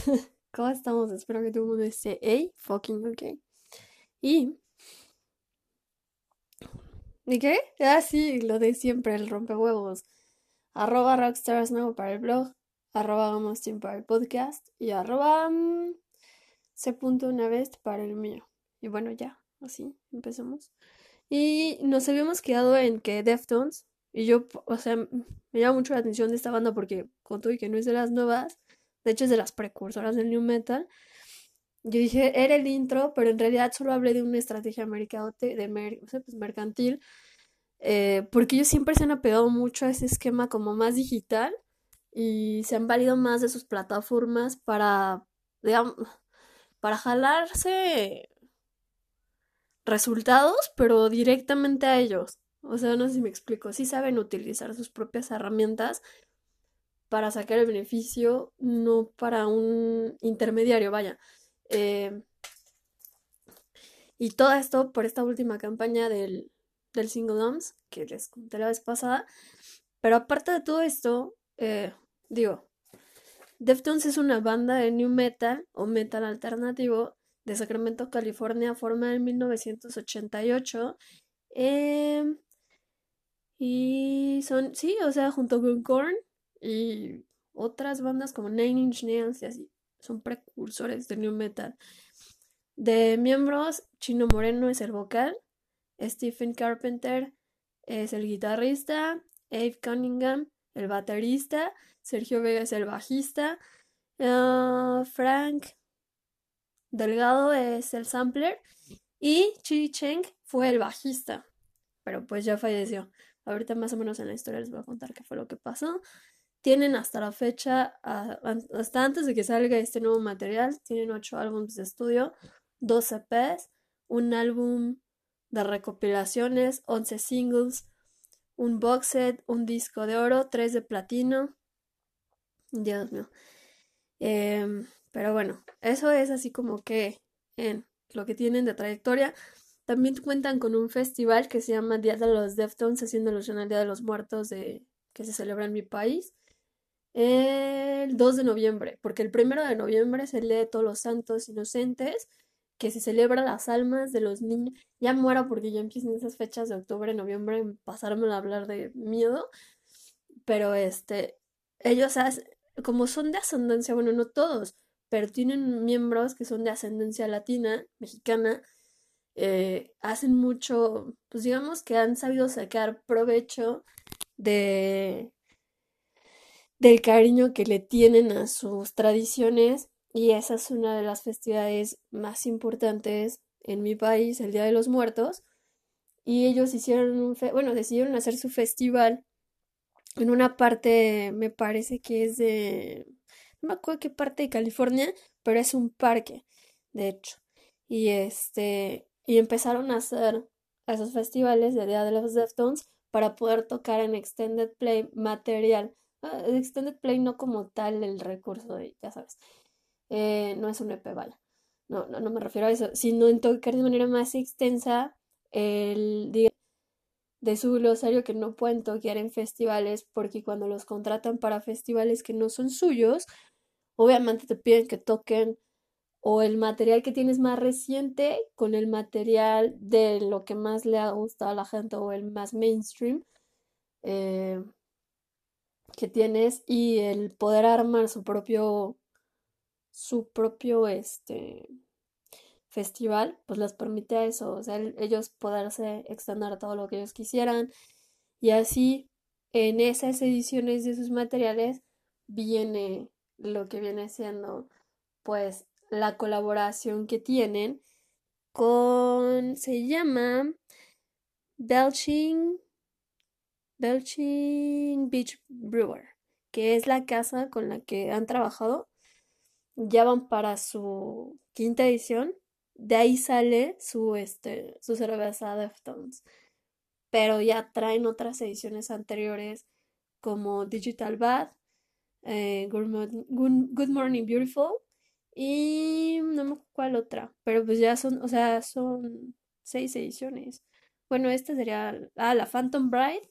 ¿Cómo estamos? Espero que todo el mundo esté hey, fucking ok. Y. ¿Y qué? Ah, sí, lo de siempre, el rompehuevos. Arroba Rockstars para el blog, arroba Gamos para el podcast y arroba mm, C. Una vez para el mío. Y bueno, ya, así empezamos. Y nos habíamos quedado en que Deftones, y yo, o sea, me llama mucho la atención de esta banda porque con todo y que no es de las nuevas, de hecho es de las precursoras del new metal. Yo dije, era el intro, pero en realidad solo hablé de una estrategia de, pues, mercantil, eh, porque ellos siempre se han apegado mucho a ese esquema como más digital y se han valido más de sus plataformas para, digamos, para jalarse resultados, pero directamente a ellos. O sea, no sé si me explico. Sí saben utilizar sus propias herramientas para sacar el beneficio, no para un intermediario, vaya. Eh, y todo esto por esta última campaña del, del Single Doms, que les conté la vez pasada. Pero aparte de todo esto, eh, digo, Deftones es una banda de new metal o metal alternativo de Sacramento, California, formada en 1988. Em, y son, sí, o sea, junto con Korn y otras bandas como Nine Inch Nails y así, son precursores de new metal. De miembros, Chino Moreno es el vocal, Stephen Carpenter es el guitarrista, Abe Cunningham el baterista, Sergio Vega es el bajista, ah, Frank Delgado es el sampler y Chi Cheng fue el bajista, pero pues ya falleció. Ahorita más o menos en la historia les voy a contar qué fue lo que pasó. Tienen hasta la fecha, hasta antes de que salga este nuevo material, tienen ocho álbumes de estudio, dos EPs, un álbum de recopilaciones, 11 singles, un box set, un disco de oro, tres de platino. Dios mío. Em, pero bueno, eso es así como que en lo que tienen de trayectoria. También cuentan con un festival que se llama Día de los Deftones, haciendo alusión al Día de los Muertos de, que se celebra en mi país. El 2 de noviembre, porque el 1 de noviembre se lee Todos los Santos Inocentes, que se celebra las almas de los niños. Ya muero porque ya empiezan esas fechas de octubre, noviembre, pasarme a hablar de miedo. Pero este, ellos, como son de ascendencia, bueno, no todos, pero tienen miembros que son de ascendencia latina, mexicana, eh, hacen mucho, pues digamos que han sabido sacar provecho de del cariño que le tienen a sus tradiciones y esa es una de las festividades más importantes en mi país, el Día de los Muertos. Y ellos hicieron bueno, decidieron hacer su festival en una parte, me parece que es de, no me acuerdo qué parte de California, pero es un parque, de hecho. Y este, y empezaron a hacer esos festivales de Día de los Deftones para poder tocar en Extended Play material. Ah, extended Play no como tal el recurso de, ya sabes, eh, no es un EP, vaya. No, no, no me refiero a eso, sino en tocar de manera más extensa el día de su glosario que no pueden tocar en festivales porque cuando los contratan para festivales que no son suyos, obviamente te piden que toquen o el material que tienes más reciente con el material de lo que más le ha gustado a la gente o el más mainstream eh, que tienes y el poder armar su propio su propio este festival, pues les permite a eso, o sea, ellos poderse extender todo lo que ellos quisieran. Y así en esas ediciones de sus materiales viene lo que viene siendo pues la colaboración que tienen con se llama Belching Belching Beach Brewer, que es la casa con la que han trabajado ya van para su quinta edición. De ahí sale su, este, su cerveza Deftones. Pero ya traen otras ediciones anteriores como Digital Bath, eh, Good, Morning Beautiful y no me acuerdo cuál otra. Pero pues ya son, o sea, son seis ediciones. Bueno, esta sería ah, la Phantom Bride.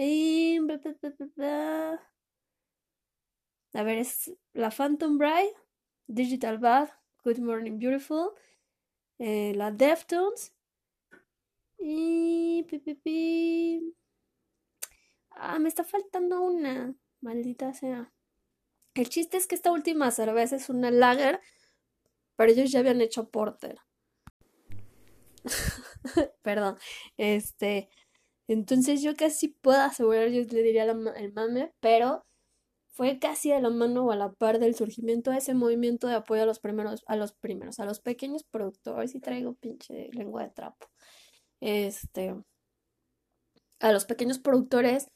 Y... A ver, es la Phantom Bride, Digital Bath, Good Morning Beautiful, eh, la Deftones y... Ah, me está faltando una, maldita sea. El chiste es que esta última cerveza es una lager, pero ellos ya habían hecho porter. Perdón. Este, entonces yo casi puedo asegurar, yo le diría el mame, pero fue casi a la mano o a la par del surgimiento de ese movimiento de apoyo a los primeros, a los primeros, a los pequeños productores, y traigo pinche lengua de trapo. Este, a los pequeños productores,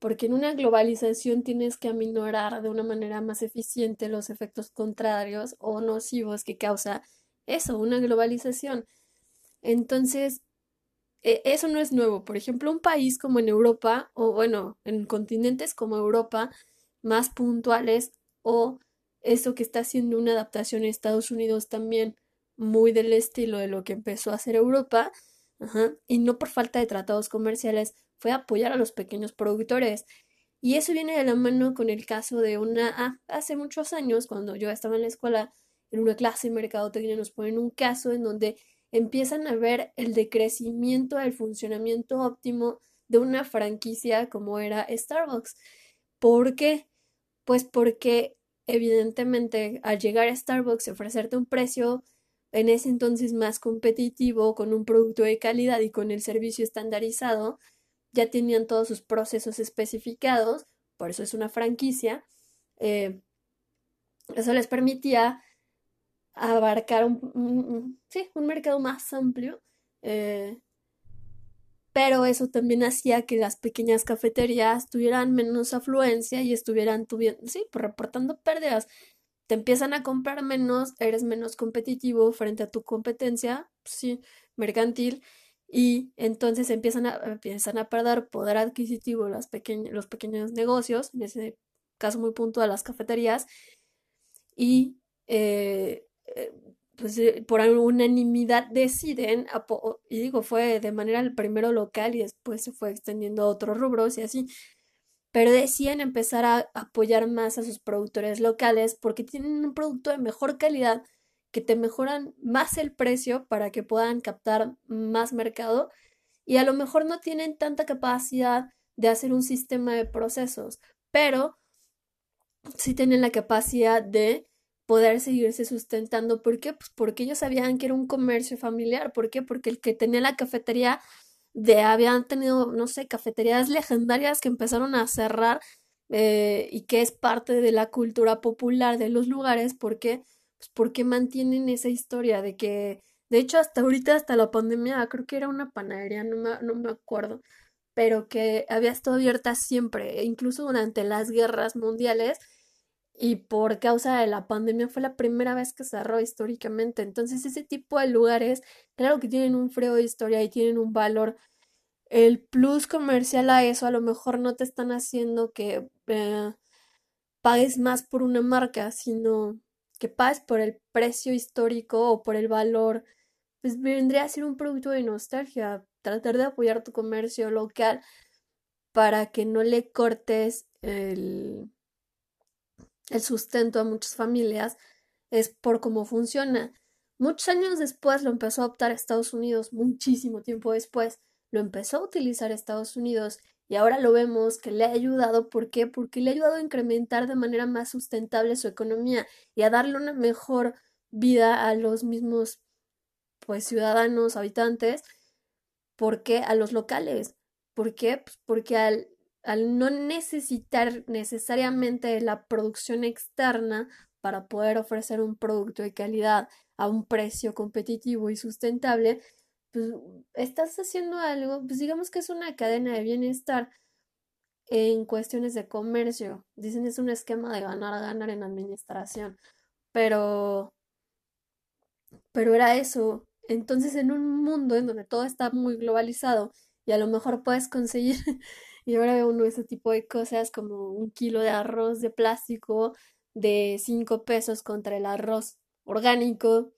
porque en una globalización tienes que aminorar de una manera más eficiente los efectos contrarios o nocivos que causa eso, una globalización. Entonces, e, eso no es nuevo. Por ejemplo, un país como en Europa, o bueno, en continentes como Europa, más puntuales, o eso que está haciendo una adaptación en Estados Unidos también muy del estilo de lo que empezó a hacer Europa, y no por falta de tratados comerciales, fue apoyar a los pequeños productores. Y eso viene de la mano con el caso de una, ah, hace muchos años, cuando yo estaba en la escuela, en una clase de mercadotecnia nos ponen un caso en donde empiezan a ver el decrecimiento del funcionamiento óptimo de una franquicia como era Starbucks. ¿Por qué? Pues porque evidentemente al llegar a Starbucks y ofrecerte un precio en ese entonces más competitivo, con un producto de calidad y con el servicio estandarizado, ya tenían todos sus procesos especificados, por eso es una franquicia. Eh, eso les permitía abarcar un, sí, un mercado más amplio, eh, pero eso también hacía que las pequeñas cafeterías tuvieran menos afluencia y estuvieran tuviendo, sí, pues reportando pérdidas. Te empiezan a comprar menos, eres menos competitivo frente a tu competencia, sí, mercantil, y entonces empiezan a, empiezan a perder poder adquisitivo las los pequeños negocios, en ese caso muy puntual las cafeterías, y eh, pues eh, por unanimidad deciden, y digo, fue de manera el primero local y después se fue extendiendo a otros rubros y así, pero deciden empezar a apoyar más a sus productores locales porque tienen un producto de mejor calidad que te mejoran más el precio para que puedan captar más mercado y a lo mejor no tienen tanta capacidad de hacer un sistema de procesos, pero sí tienen la capacidad de poder seguirse sustentando. ¿Por qué? Pues porque ellos sabían que era un comercio familiar. ¿Por qué? Porque el que tenía la cafetería de habían tenido, no sé, cafeterías legendarias que empezaron a cerrar eh, y que es parte de la cultura popular de los lugares. ¿Por qué? Pues porque mantienen esa historia de que, de hecho, hasta ahorita, hasta la pandemia, creo que era una panadería, no me, no me acuerdo, pero que había estado abierta siempre, e incluso durante las guerras mundiales y por causa de la pandemia fue la primera vez que cerró históricamente. Entonces ese tipo de lugares, claro que tienen un frío de historia y tienen un valor. El plus comercial a eso a lo mejor no te están haciendo que eh, pagues más por una marca, sino que pagues por el precio histórico o por el valor. Pues vendría a ser un producto de nostalgia, tratar de apoyar tu comercio local para que no le cortes el el sustento a muchas familias es por cómo funciona. Muchos años después lo empezó a optar Estados Unidos, muchísimo tiempo después lo empezó a utilizar Estados Unidos y ahora lo vemos que le ha ayudado. ¿Por qué? Porque le ha ayudado a incrementar de manera más sustentable su economía y a darle una mejor vida a los mismos pues ciudadanos, habitantes, porque a los locales. ¿Por qué? Pues porque al al no necesitar necesariamente la producción externa para poder ofrecer un producto de calidad a un precio competitivo y sustentable, pues estás haciendo algo, pues digamos que es una cadena de bienestar en cuestiones de comercio. Dicen es un esquema de ganar a ganar en administración, pero pero era eso. Entonces, en un mundo en donde todo está muy globalizado y a lo mejor puedes conseguir Y ahora veo uno ese tipo de cosas como un kilo de arroz de plástico de 5 pesos contra el arroz orgánico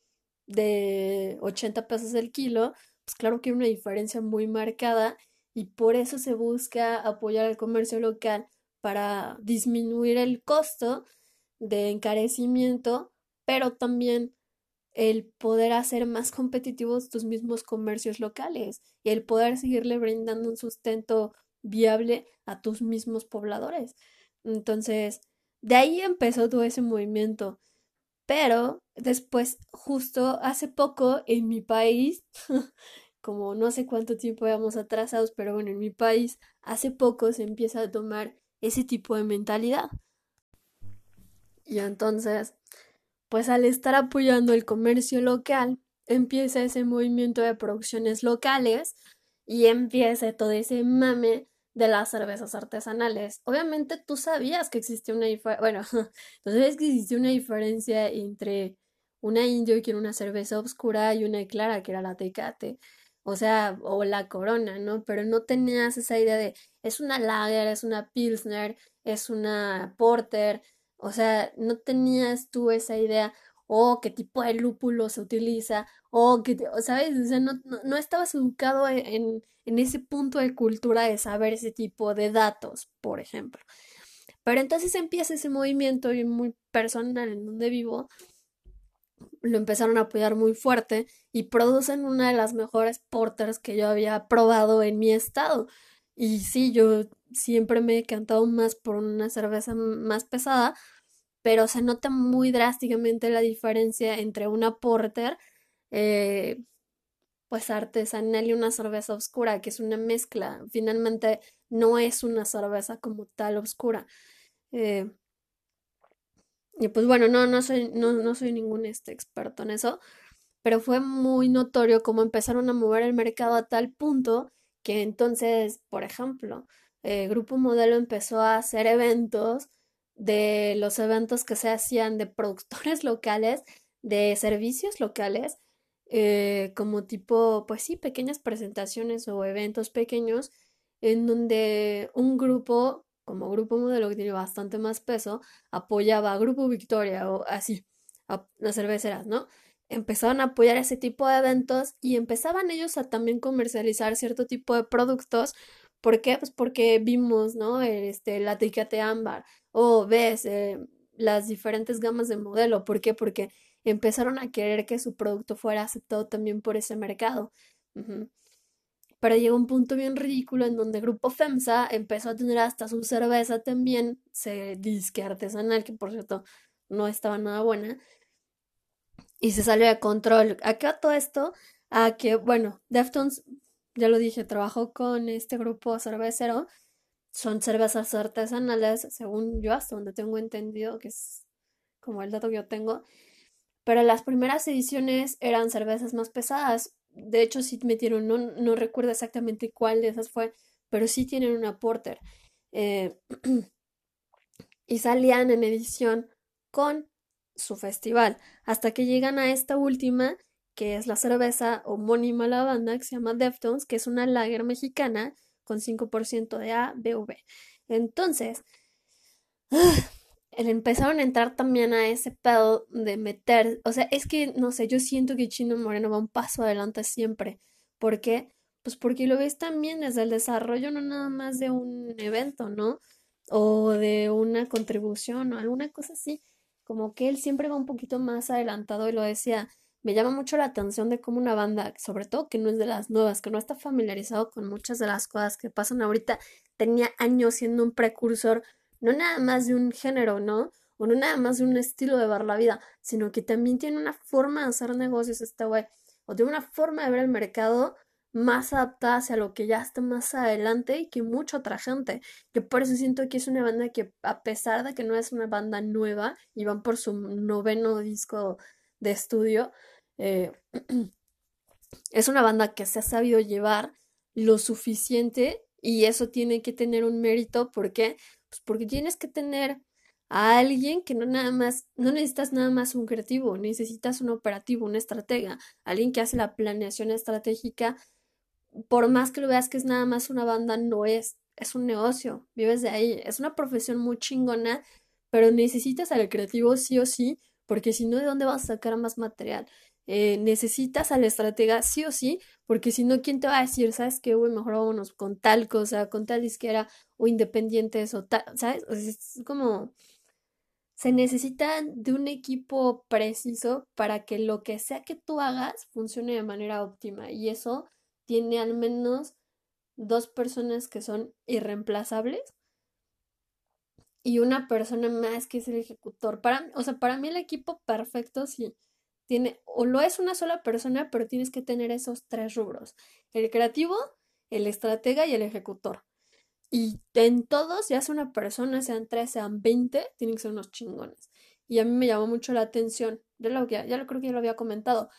de 80 pesos el kilo, pues claro que hay una diferencia muy marcada y por eso se busca apoyar al comercio local para disminuir el costo de encarecimiento, pero también el poder hacer más competitivos tus mismos comercios locales y el poder seguirle brindando un sustento viable a tus mismos pobladores. Entonces, de ahí empezó todo ese movimiento. Pero después, justo hace poco, en mi país, como no sé cuánto tiempo íbamos atrasados, pero bueno, en mi país, hace poco se empieza a tomar ese tipo de mentalidad. Y entonces, pues al estar apoyando el comercio local, empieza ese movimiento de producciones locales y empieza todo ese mame de las cervezas artesanales. Obviamente tú sabías que existía una diferencia, bueno, tú sabías que existía una diferencia entre una indio que era una cerveza oscura y una clara que era la tecate. O sea, o la corona, ¿no? Pero no tenías esa idea de es una lager, es una pilsner, es una porter. O sea, no tenías tú esa idea o qué tipo de lúpulo se utiliza, o que, ¿sabes? O sea, no, no, estabas educado e, en, en, ese punto de cultura de saber ese tipo de datos, por ejemplo. Pero entonces empieza ese movimiento muy personal en donde vivo, lo empezaron a apoyar muy fuerte y producen una de las mejores porters que yo había probado en mi estado. Y sí, yo siempre me he cantado más por una cerveza más pesada, pero se nota muy drásticamente la diferencia entre una porter, eh, pues artesanal y una cerveza oscura, que es una mezcla. Finalmente no es una cerveza como tal oscura. Eh, y pues bueno, no, no soy, no, no soy ningún este, experto en eso, pero fue muy notorio cómo empezaron a mover el mercado a tal punto que entonces, por ejemplo, el Grupo Modelo empezó a hacer eventos de los eventos que se hacían de productores locales, de servicios locales, eh, como tipo, pues sí, pequeñas presentaciones o eventos pequeños en donde un grupo, como grupo modelo que tiene bastante más peso, apoyaba a Grupo Victoria o así, las cerveceras, ¿no? Empezaban a apoyar ese tipo de eventos y empezaban ellos a también comercializar cierto tipo de productos ¿Por qué? Pues porque vimos, ¿no? Este, la etiqueta ámbar o ves eh, las diferentes gamas de modelo. ¿Por qué? Porque empezaron a querer que su producto fuera aceptado también por ese mercado. Pero llegó un punto bien ridículo en donde Grupo FEMSA empezó a tener hasta su cerveza también, se disque artesanal, que por cierto no estaba nada buena, y se salió de control. Acá todo esto, a que, bueno, Deftones ya lo dije, trabajo con este grupo cervecero. Son cervezas artesanales, según yo, hasta donde tengo entendido, que es como el dato que yo tengo. Pero las primeras ediciones eran cervezas más pesadas. De hecho, sí metieron, no, no recuerdo exactamente cuál de esas fue, pero sí tienen una porter. Eh, y salían en edición con su festival. Hasta que llegan a esta última que es la cerveza homónima a la banda, que se llama Deftones, que es una lager mexicana con 5% de ABV. Entonces, empezaron a entrar también a ese pedo de meter, o sea, es que, no sé, yo siento que Chino Moreno va un paso adelante siempre. ¿Por qué? Pues porque lo ves también desde el desarrollo, no nada más de un evento, ¿no? O de una contribución o alguna cosa así. Como que él siempre va un poquito más adelantado y lo decía, me llama mucho la atención de cómo una banda, sobre todo que no es de las nuevas, que no está familiarizado con muchas de las cosas que pasan ahorita, tenía años siendo un precursor, no nada más de un género, ¿no? O no nada más de un estilo de ver la vida, sino que también tiene una forma de hacer negocios este güey, o tiene una forma de ver el mercado más adaptada hacia lo que ya está más adelante y que mucha otra gente. Yo por eso siento que es una banda que, a pesar de que no es una banda nueva y van por su noveno disco de estudio, eh, es una banda que se ha sabido llevar lo suficiente y eso tiene que tener un mérito. ¿Por qué? Pues porque tienes que tener a alguien que no nada más, no necesitas nada más un creativo, necesitas un operativo, un estratega, alguien que hace la planeación estratégica. Por más que lo veas que es nada más una banda, no es, es un negocio, vives de ahí, es una profesión muy chingona, pero necesitas al creativo sí o sí, porque si no, ¿de dónde vas a sacar más material? Eh, necesitas al estratega sí o sí, porque si no, ¿quién te va a decir, sabes qué, güey, mejor vámonos con tal cosa, con tal disquera o independientes o tal, ¿sabes? es como, se necesita de un equipo preciso para que lo que sea que tú hagas funcione de manera óptima. Y eso tiene al menos dos personas que son irreemplazables y una persona más que es el ejecutor. Para, o sea, para mí el equipo perfecto sí tiene, o lo es una sola persona, pero tienes que tener esos tres rubros. El creativo, el estratega y el ejecutor. Y en todos, ya sea una persona, sean tres, sean veinte, tienen que ser unos chingones. Y a mí me llamó mucho la atención. Ya lo, ya, ya lo creo que ya lo había comentado.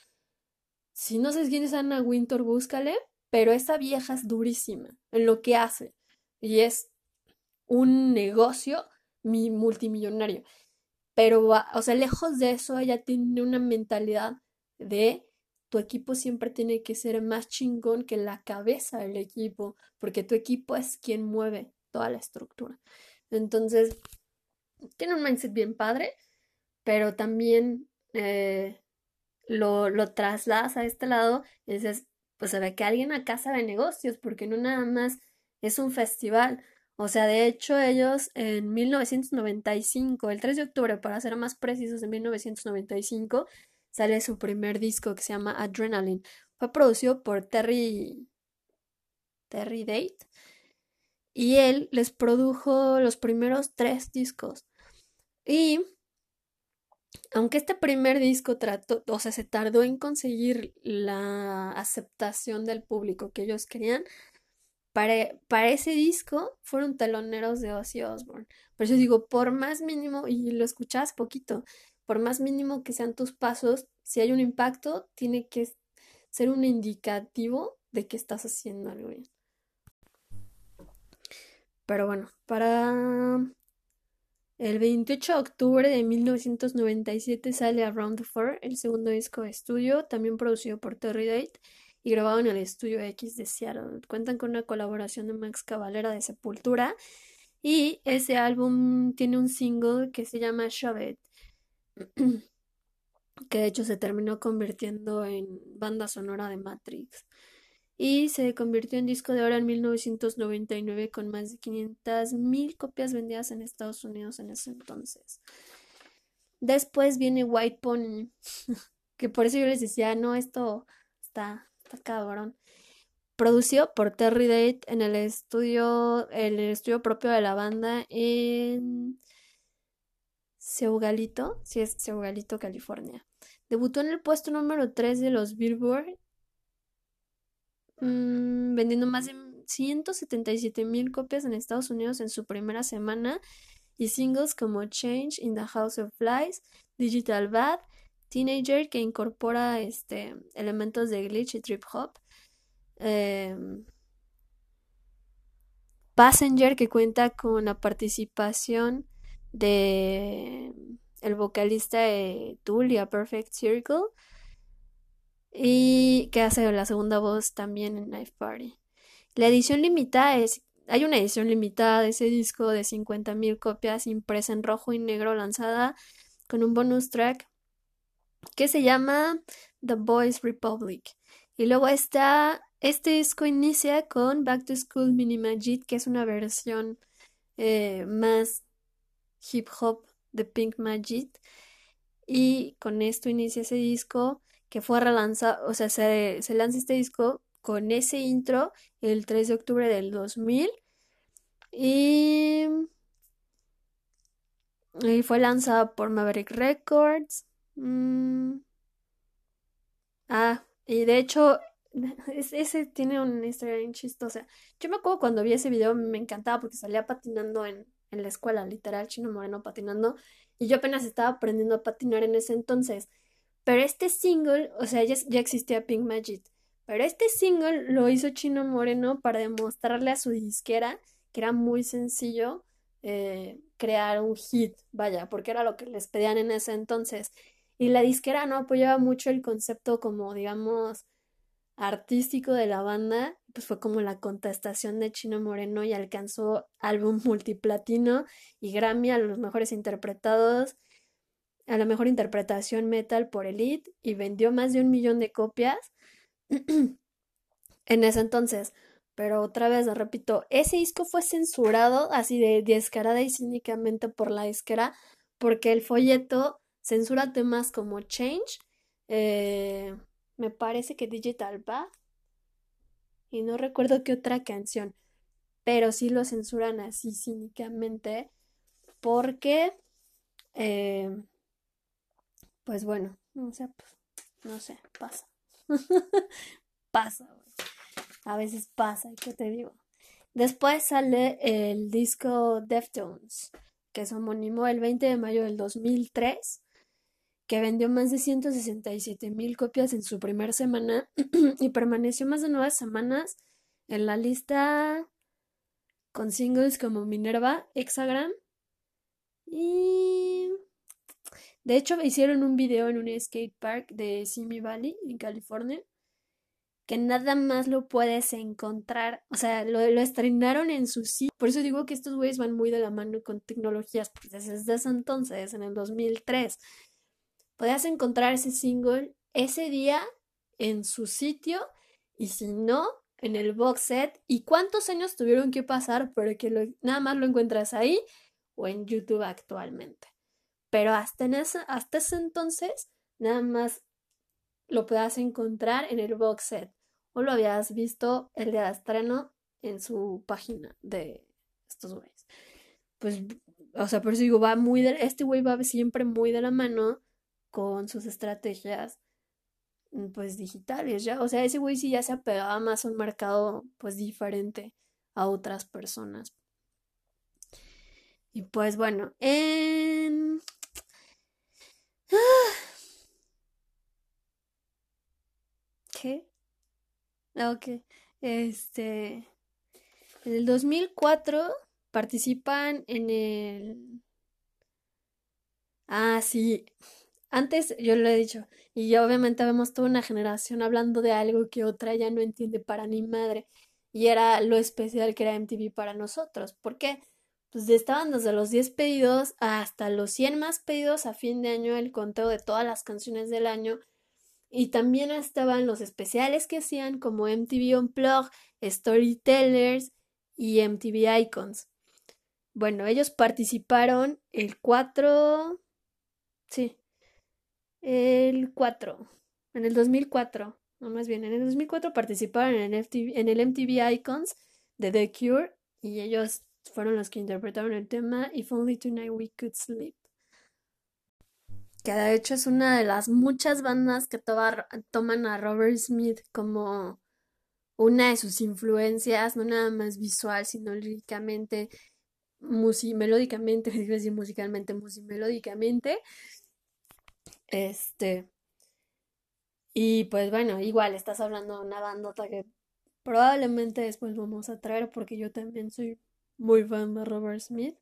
Si no sabes quién es Anna Winter, búscale. Pero esa vieja es durísima en lo que hace. Y es un negocio multimillonario. Pero, o sea, lejos de eso, ella tiene una mentalidad de tu equipo siempre tiene que ser más chingón que la cabeza del equipo, porque tu equipo es quien mueve toda la estructura. Entonces, tiene un mindset bien padre, pero también eh, lo, lo trasladas a este lado y dices, pues se ve que alguien acá sabe negocios, porque no nada más es un festival. O sea, de hecho, ellos en 1995, el 3 de octubre, para ser más precisos, en 1995, sale su primer disco que se llama Adrenaline. Fue producido por Terry, Terry Date y él les produjo los primeros tres discos. Y aunque este primer disco trató, o sea, se tardó en conseguir la aceptación del público que ellos querían, para, para ese disco fueron teloneros de Ozzy Osbourne. Por eso digo, por más mínimo, y lo escuchas poquito, por más mínimo que sean tus pasos, si hay un impacto, tiene que ser un indicativo de que estás haciendo algo bien. Pero bueno, para el 28 de octubre de 1997 sale Around the Fur, el segundo disco de estudio, también producido por Terry Date y grabado en el estudio X de Seattle. Cuentan con una colaboración de Max Cavalera de Sepultura y ese álbum tiene un single que se llama Shove que de hecho se terminó convirtiendo en banda sonora de Matrix. Y se convirtió en disco de oro en 1999 con más de 500 mil copias vendidas en Estados Unidos en ese entonces. Después viene White Pony, que por eso yo les decía, no, esto está, está cabrón. Producido por Terry Date en el estudio, el estudio propio de la banda en Seugalito, sí es Seugalito, California. Debutó en el puesto número 3 de los Billboard, mm, vendiendo más de 177 mil copias en Estados Unidos en su primera semana y singles como Change in the House of Flies, Digital Bad, Teenager que incorpora este, elementos de glitch y trip hop, em, Passenger que cuenta con la participación de el vocalista de Tool y A Perfect Circle y que hace la segunda voz también en Knife Party. La edición limitada es hay una edición limitada de ese disco de 50.000 copias impresa en rojo y negro lanzada con un bonus track que se llama The Boys Republic. Y luego está este disco inicia con Back to School Mini Magic, que es una versión eh, más hip hop de Pink Magic. Y con esto inicia ese disco que fue relanzado, o sea, se, se lanza este disco con ese intro el 3 de octubre del 2000. Y, y fue lanzado por Maverick Records. Mm. Ah, y de hecho, ese tiene una historia bien chistosa. Yo me acuerdo cuando vi ese video, me encantaba porque salía patinando en, en la escuela, literal, Chino Moreno patinando, y yo apenas estaba aprendiendo a patinar en ese entonces. Pero este single, o sea, ya, ya existía Pink Magic, pero este single lo hizo Chino Moreno para demostrarle a su disquera que era muy sencillo eh, crear un hit, vaya, porque era lo que les pedían en ese entonces. Y la disquera no apoyaba mucho el concepto como, digamos, artístico de la banda, pues fue como la contestación de Chino Moreno y alcanzó álbum multiplatino y Grammy a los mejores interpretados, a la mejor interpretación metal por Elite y vendió más de un millón de copias en ese entonces. Pero otra vez, repito, ese disco fue censurado así de descarada y cínicamente por la disquera porque el folleto censura temas como Change, eh, me parece que Digital Bath, y no recuerdo qué otra canción, pero sí lo censuran así cínicamente porque, eh, pues bueno, no sé, pues, no sé, pasa. pasa, A veces pasa, ¿qué te digo? Después sale el disco Deftones, que es homónimo el 20 de mayo del 2003, que vendió más de 167 mil copias en su primera semana y permaneció más de nueve semanas en la lista con singles como Minerva, Hexagram y... De hecho, hicieron un video en un skate park de Simi Valley, en California, que nada más lo puedes encontrar, o sea, lo, estrenaron en su sitio. Por eso digo que estos güeyes van muy de la mano con tecnologías, pues desde ese entonces, en el 2003, podías encontrar ese single ese día en su sitio y si no, en el box set. ¿Y cuántos años tuvieron que pasar para que nada más lo encuentras ahí o en YouTube actualmente? Pero hasta, hasta ese entonces, nada más lo puedas encontrar en el box set o lo habías visto el día de estreno en su página de estos güeyes. Pues, o sea, por eso digo, va muy de, este güey va siempre muy de la mano con sus estrategias mm, pues digitales ya, o sea, ese güey sí ya se apegaba más a un mercado pues diferente a otras personas. Y pues bueno, en... ¿Qué? Ah, ok. Este. En el 2004 participan en el. Ah, sí. Antes yo lo he dicho. Y ya obviamente vemos toda una generación hablando de algo que otra ya no entiende para ni madre. Y era lo especial que era MTV para nosotros. ¿Por qué? Pues estaban desde los 10 pedidos hasta los 100 más pedidos a fin de año el conteo de todas las canciones del año y también estaban los especiales que hacían como MTV Unplugged, Storytellers y MTV Icons. Bueno, ellos participaron el 4, sí, el 4, en el 2004, no más bien, en el 2004 participaron en el, en el MTV Icons de The Cure y ellos fueron los que interpretaron el tema If Only Tonight We Could Sleep que de hecho es una de las muchas bandas que toman a Robert Smith como una de sus influencias, no nada más visual, sino líricamente, melódicamente, digo decir musicalmente, melódicamente. Este. Y pues bueno, igual estás hablando de una bandota que probablemente después vamos a traer porque yo también soy muy fan de Robert Smith.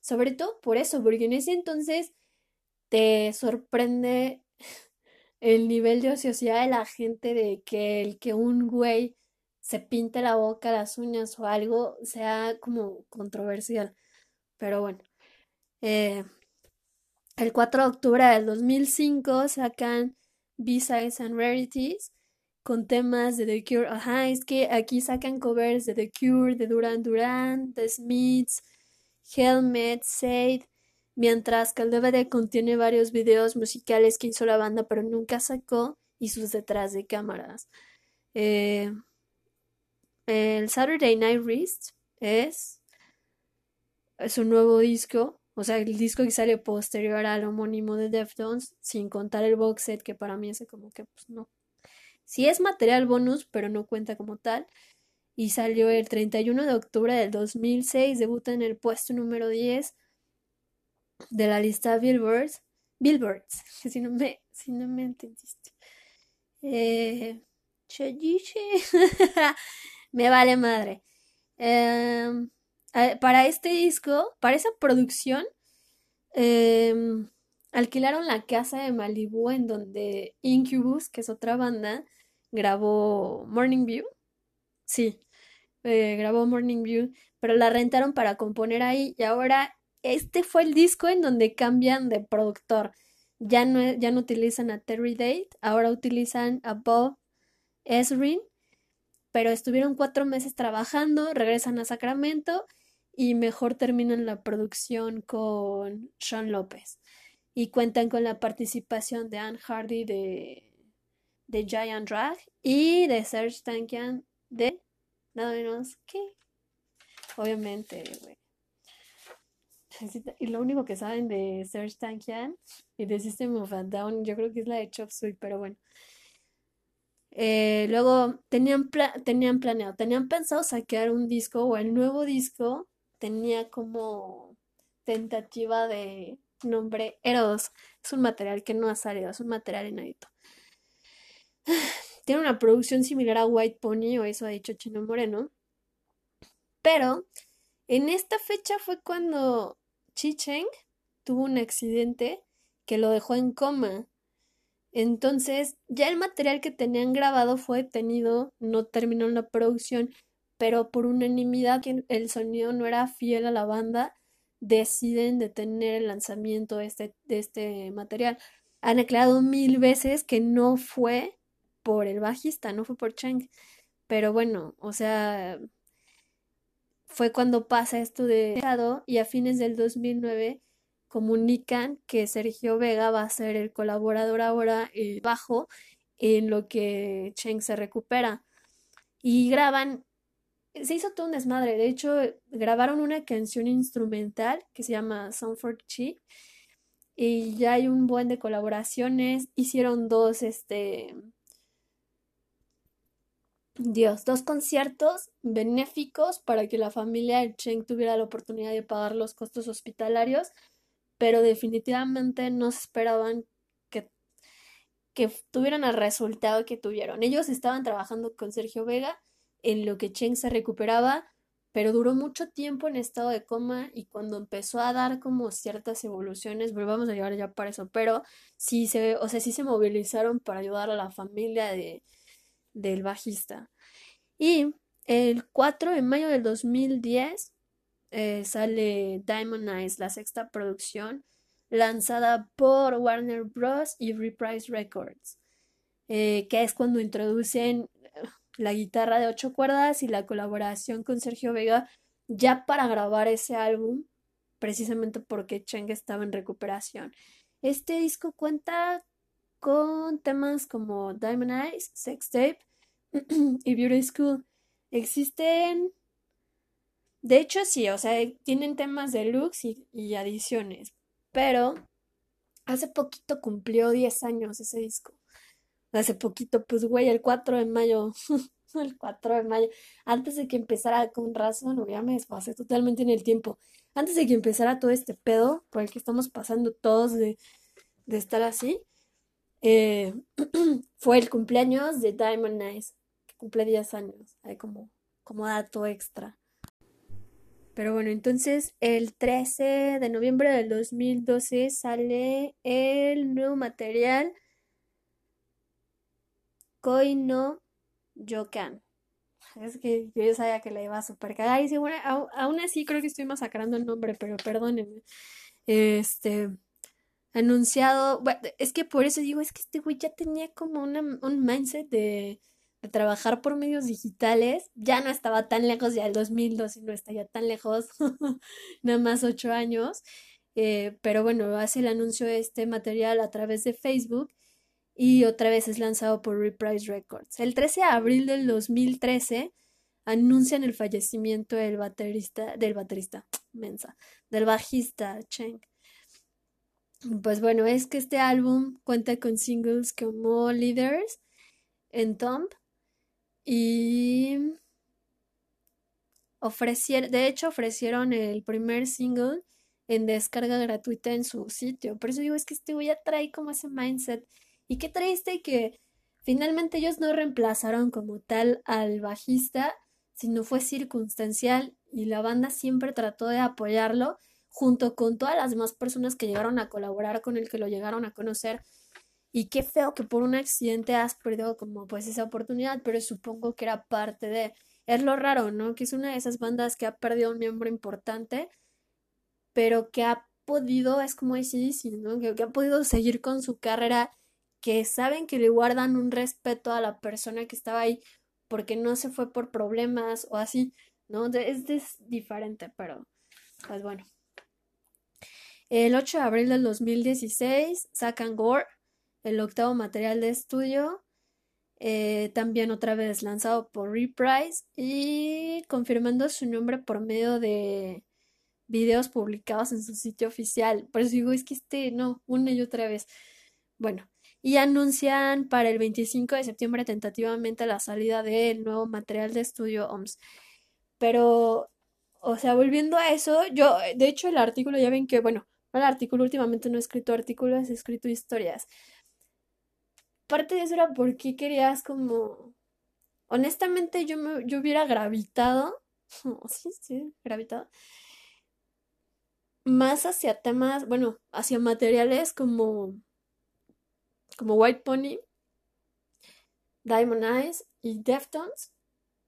Sobre todo por eso, porque en ese entonces te sorprende el nivel de ociosidad de la gente de que el que un güey se pinte la boca, las uñas o algo sea como controversial. Pero bueno. Eh, el 4 de octubre del 2005 sacan B-Sides and Rarities con temas de The Cure. Ajá, es que aquí sacan covers de The Cure, de Duran Duran, The Smiths, Helmet, Said, mientras que el DVD contiene varios videos musicales que hizo la banda pero nunca sacó y sus detrás de cámaras. Eh, el Saturday Night Wrist es, un nuevo disco, o sea, el disco que sale posterior al homónimo de Deftones, sin contar el box set que para mí es como que pues no. Sí es material bonus, pero no cuenta como tal. Y salió el 31 de octubre del 2006, debuta en el puesto número 10 de la lista Billboards, Billboards, si no me, si no me entendiste. Eh, me vale madre. Em, para este disco, para esa producción, em, alquilaron la casa de Malibu en donde Incubus, que es otra banda, grabó Morning View. Sí, eh, grabó Morning View, pero la rentaron para componer ahí y ahora este fue el disco en donde cambian de productor. Ya no, ya no utilizan a Terry Date, ahora utilizan a Bob Esrin, pero estuvieron cuatro meses trabajando, regresan a Sacramento y mejor terminan la producción con Sean López. Y cuentan con la participación de Anne Hardy de, de Giant Drag y de Serge Tankian de nada menos que, obviamente, güey. Y lo único que saben de Serge Tankian y de System of a Down, yo creo que es la de Chop Suey, pero bueno. Eh, luego tenían, tenían planeado, tenían pensado sacar un disco o el nuevo disco tenía como tentativa de nombre Eros. Es un material que no ha salido, es un material inédito. Tiene una producción similar a White Pony, o eso ha dicho Chino Moreno. Pero en esta fecha fue cuando Chi Cheng tuvo un accidente que lo dejó en coma. Entonces, ya el material que tenían grabado fue detenido, no terminó la producción, pero por unanimidad que el sonido no era fiel a la banda, deciden detener el lanzamiento de este, este material. Han aclarado mil veces que no fue por el bajista, no fue por Cheng. Pero bueno, o sea, fue cuando pasa esto de y a fines del 2009 comunican que Sergio Vega va a ser el colaborador ahora eh, bajo en lo que Cheng se recupera. Y graban, se hizo todo un desmadre, de hecho grabaron una canción instrumental que se llama Sound for Chi y ya hay un buen de colaboraciones, hicieron dos, este, Dios, dos conciertos benéficos para que la familia de Cheng tuviera la oportunidad de pagar los costos hospitalarios pero definitivamente no se esperaban que, que tuvieran el resultado que tuvieron. Ellos estaban trabajando con Sergio Vega en lo que Cheng se recuperaba, pero duró mucho tiempo en estado de coma y cuando empezó a dar como ciertas evoluciones, volvamos a llegar ya para eso, pero sí se, o sea, sí se movilizaron para ayudar a la familia de, del bajista. Y el 4 de mayo del 2010 eh, sale Diamond Eyes, la sexta producción, lanzada por Warner Bros. y Reprise Records, eh, que es cuando introducen la guitarra de ocho cuerdas y la colaboración con Sergio Vega ya para grabar ese álbum, precisamente porque Cheng estaba en recuperación. Este disco cuenta con temas como Diamond Eyes, Sex Tape y Beauty School. Existen de hecho, sí, o sea, tienen temas de looks y, adiciones, pero hace poquito cumplió 10 años ese disco. Hace poquito, pues, güey, el 4 de mayo, el 4 de mayo, antes de que empezara con razón, no, ya me desfasé totalmente en el tiempo. Antes de que empezara todo este pedo por el que estamos pasando todos de, de estar así, eh, fue el cumpleaños de Diamond Eyes, que cumple 10 años, hay como, como dato extra. Pero bueno, entonces el 13 de noviembre del 2012 sale el nuevo material Koi no Yokan. Es que yo sabía que la iba a super cagar y bueno, aún así creo que estoy masacrando el nombre, pero perdónenme. Este anunciado, bueno, es que por eso digo, es que este güey ya tenía como una, un mindset de trabajar por medios digitales, ya no estaba tan lejos, ya el 2002 y no está ya tan lejos, nada más ocho años, eh, pero bueno, hace el anuncio de este material a través de Facebook y otra vez es lanzado por Reprise Records. El 13 de abril del 2013 anuncian el fallecimiento del baterista, del baterista, mensa, del bajista Cheng. Pues bueno, es que este álbum cuenta con singles como Leaders, en Tomb, y ofrecieron, de hecho ofrecieron el primer single en descarga gratuita en su sitio. Por eso digo, es que este güey ya trae como ese mindset. Y qué triste que finalmente ellos no reemplazaron como tal al bajista, sino fue circunstancial y la banda siempre trató de apoyarlo junto con todas las demás personas que llegaron a colaborar con él, que lo llegaron a conocer y qué feo que por un accidente has perdido como pues esa oportunidad, pero supongo que era parte de... Es lo raro, ¿no? Que es una de esas bandas que ha perdido un miembro importante, pero que ha podido, es como decir, ¿no? Que ha podido seguir con su carrera, que saben que le guardan un respeto a la persona que estaba ahí porque no se fue por problemas o así, ¿no? Es, es diferente, pero pues bueno. El 8 de abril del 2016 sacan Gore, el octavo material de estudio, eh, también otra vez lanzado por Reprise y confirmando su nombre por medio de videos publicados en su sitio oficial. Por eso digo, es que este, no, una y otra vez. Bueno, y anuncian para el 25 de septiembre tentativamente la salida del nuevo material de estudio OMS. Pero, o sea, volviendo a eso, yo, de hecho, el artículo, ya ven que, bueno, el artículo últimamente no he escrito artículos, he escrito historias. Parte de eso era porque querías como... Honestamente, yo, me, yo hubiera gravitado, sí, sí, gravitado, más hacia temas, bueno, hacia materiales como, como White Pony, Diamond Eyes y Deftones,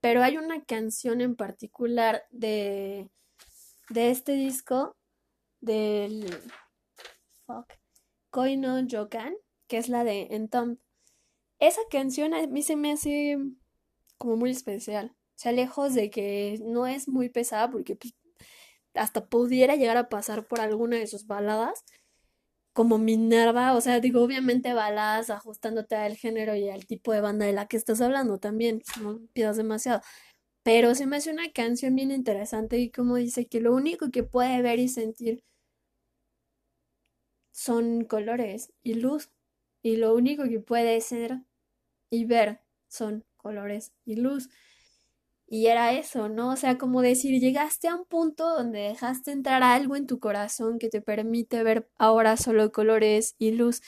pero hay una canción en particular de, de este disco, del fuck, Koino Jokan, que es la de Entomb. Esa canción a mí se me hace como muy especial. O sea, lejos de que no es muy pesada, porque pues, hasta pudiera llegar a pasar por alguna de sus baladas, como Minerva, o sea, digo, obviamente baladas ajustándote al género y al tipo de banda de la que estás hablando también, no pidas demasiado. Pero se me hace una canción bien interesante y como dice que lo único que puede ver y sentir son colores y luz. Y lo único que puede ser y ver son colores y luz. Y era eso, ¿no? O sea, como decir, llegaste a un punto donde dejaste entrar algo en tu corazón que te permite ver ahora solo colores y luz.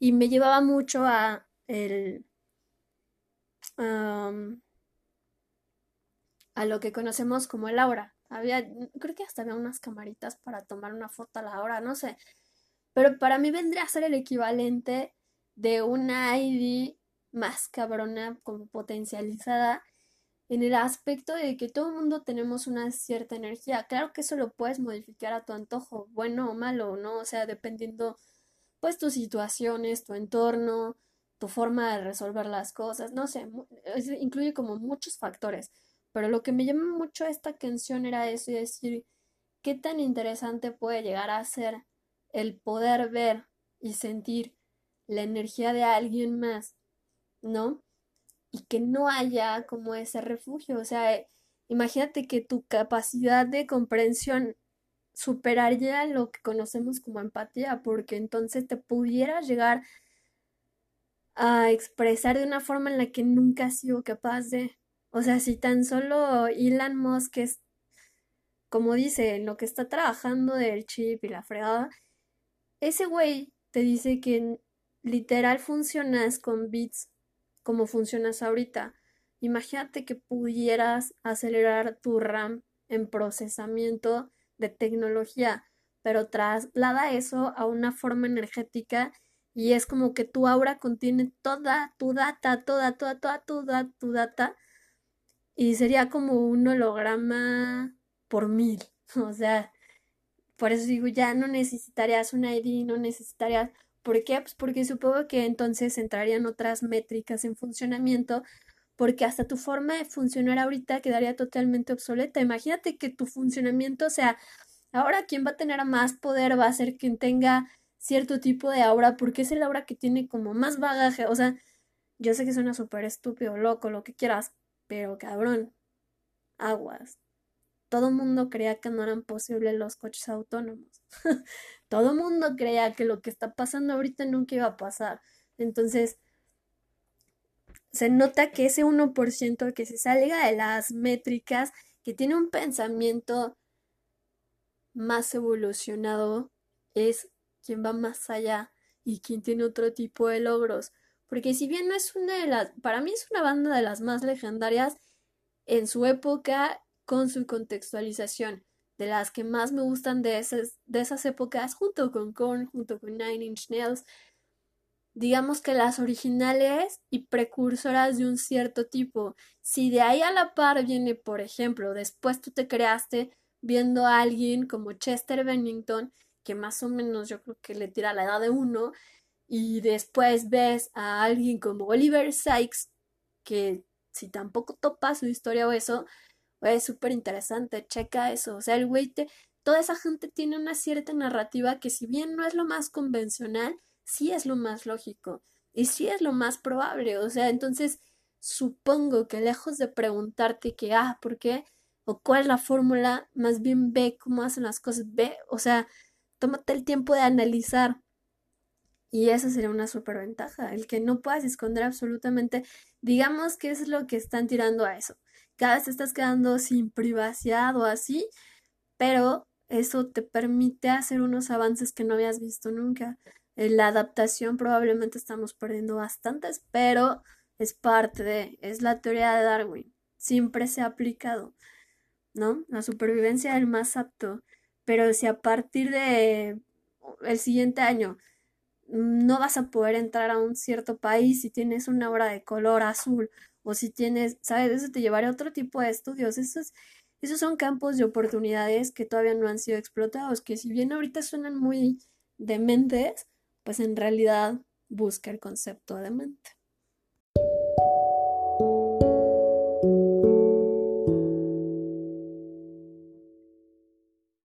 Y me llevaba mucho a el... a lo que conocemos como el aura. Había, creo que hasta había unas camaritas para tomar una foto a la hora, no sé. Pero para mí vendría a ser el equivalente de una ID más cabrona, como potencializada, en el aspecto de que todo el mundo tenemos una cierta energía. Claro que eso lo puedes modificar a tu antojo, bueno o malo, ¿no? O sea, dependiendo, pues, tus situaciones, tu entorno, tu forma de resolver las cosas, no sé, incluye como muchos factores. Pero lo que me llama mucho esta canción era eso y decir, qué tan interesante puede llegar a ser el poder ver y sentir la energía de alguien más, ¿no? Y que no haya como ese refugio. O sea, imagínate que tu capacidad de comprensión superaría lo que conocemos como empatía, porque entonces te pudieras llegar a expresar de una forma en la que nunca has sido capaz de. O sea, si tan solo Elon Musk es, como dice, en lo que está trabajando del chip y la fregada, ese güey te dice que literal funcionas con bits como funcionas ahorita. Imagínate que pudieras acelerar tu RAM en procesamiento de tecnología, pero traslada eso a una forma energética y es como que tu aura contiene toda tu data, toda, toda, toda tu, tu data y sería como un holograma por mil. O sea, por eso digo, ya no necesitarías una ID, no necesitarías ¿Por qué? Pues porque supongo que entonces entrarían otras métricas en funcionamiento, porque hasta tu forma de funcionar ahorita quedaría totalmente obsoleta. Imagínate que tu funcionamiento sea, ahora quien va a tener más poder va a ser quien tenga cierto tipo de aura, porque es el aura que tiene como más bagaje. O sea, yo sé que suena súper estúpido, loco, lo que quieras, pero cabrón, aguas. Todo mundo creía que no eran posibles los coches autónomos. todo mundo creía que lo que está pasando ahorita nunca iba a pasar. Entonces, se nota que ese 1% que se salga de las métricas, que tiene un pensamiento más evolucionado, es quien va más allá y quien tiene otro tipo de logros. Porque si bien no es una de las, para mí es una banda de las más legendarias en su época con su contextualización de las que más me gustan de esas, de esas épocas, junto con Korn, junto con Nine Inch Nails. Digamos que las originales y precursoras de un cierto tipo. Si de ahí a la par viene, por ejemplo, después tú te creaste viendo a alguien como Chester Bennington, que más o menos yo creo que le tira la edad de uno, y después ves a alguien como Oliver Sykes, que si tampoco topa su historia o eso, es súper interesante, checa eso. O sea, el güey te, toda esa gente tiene una cierta narrativa que si bien no es lo más convencional, sí es lo más lógico y sí es lo más probable. O sea, entonces supongo que lejos de preguntarte que, ah, ¿por qué? o cuál es la fórmula, más bien ve cómo hacen las cosas, ve, o sea, tómate el tiempo de analizar. Y esa sería una superventaja, el que no puedas esconder absolutamente, digamos que es lo que están tirando a eso. Cada vez te estás quedando sin privacidad o así, pero eso te permite hacer unos avances que no habías visto nunca. En la adaptación probablemente estamos perdiendo bastantes, pero es parte de, es la teoría de Darwin, siempre se ha aplicado. ¿no? La supervivencia del más apto. Pero si a partir de el siguiente año no vas a poder entrar a un cierto país si tienes una obra de color azul o si tienes, ¿sabes? Eso te llevará a otro tipo de estudios. Esos, esos son campos de oportunidades que todavía no han sido explotados, que si bien ahorita suenan muy dementes, pues en realidad busca el concepto de mente.